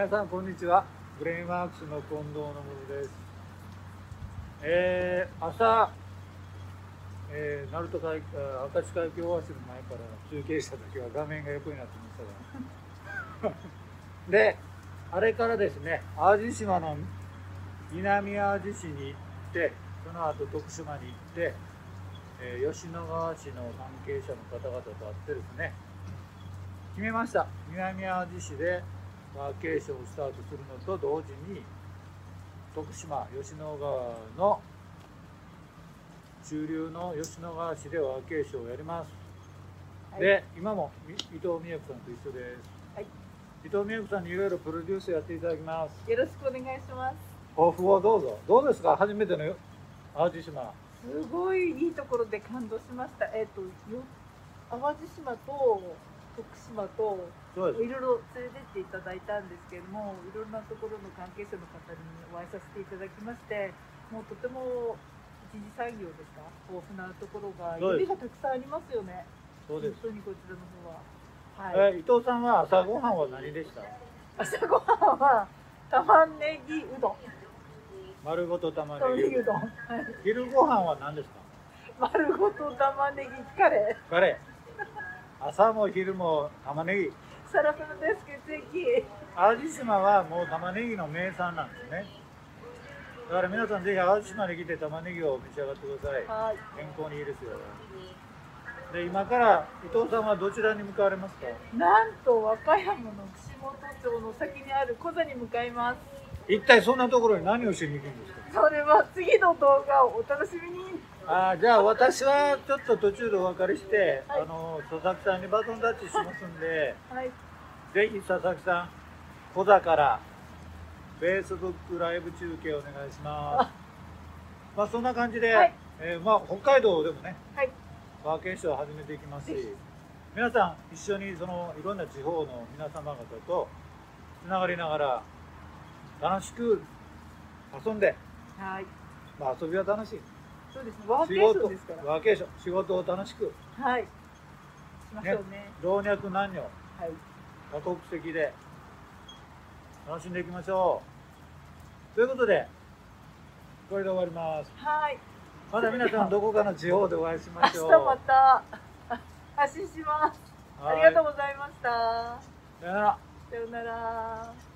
皆さんこんにちは。ブレインワークスの近藤のです。えー、朝、えー、鳴門海明石海峡大橋の前から中継した時は画面が横になってましたが。であれからですね淡路島の南淡路市に行ってその後徳島に行ってえー、吉野川市の関係者の方々と会ってですね決めました。南淡路市でワーケーションをスタートするのと同時に徳島吉野川の中流の吉野川市でワーケーションをやります、はい、で今も伊藤美恵子さんと一緒です、はい、伊藤美恵子さんにいろいろプロデュースやっていただきます。よろしくお願いします。抱負をどうぞ。どうですか？初めての淡路島。すごいいいところで感動しました。えっ、ー、とよ淡路島と徳島とい。ろいろ連れてっていただいたんですけれどもいろんなところの関係者の方にお会いさせていただきましてもうとても一次産業ですか？豊富なところがよりがたくさんありますよね。そうです。本当にこちらの方は、はい、えー、伊藤さんは朝ごはんは何でした？朝ごはんは玉ねぎうどん。丸ごと玉ねぎうどん、はい、昼ご飯は何ですか？丸ごと玉ねぎカレー。カレー朝も昼も玉ねぎ。サラサラです血液淡路島はもう玉ねぎの名産なんですね。だから皆さんぜひ淡路島に来て玉ねぎを召し上がってください、はい、健康にいいですよ。で今から伊藤さんはどちらに向かわれますか？なんと和歌山の串本町の先にある小座に向かいます。一体そんなところに何をしに行くんですか？それは次の動画をお楽しみにあじゃあ私はちょっと途中でお別れして、はい、あの佐々木さんにバトンタッチしますんで、はい、ぜひ佐々木さん小座からフェイスブックライブ中継お願いします。まあそんな感じで、はい、えー、まあ、北海道でもね、はい、ワーケーションを始めていきますし皆さん一緒にそのいろんな地方の皆様方とつながりながら楽しく遊んで、はい。まあ、遊びは楽しいそうですワーケーションですから。ワーケーション。仕事を楽しく。はい。しましょうね、ね、老若男女、はい、多国籍で。楽しんでいきましょう。ということでこれで終わります。はい。まだ皆さんどこかの地方でお会いしましょう。明日また。発信します。ありがとうございました。さよなら。さよなら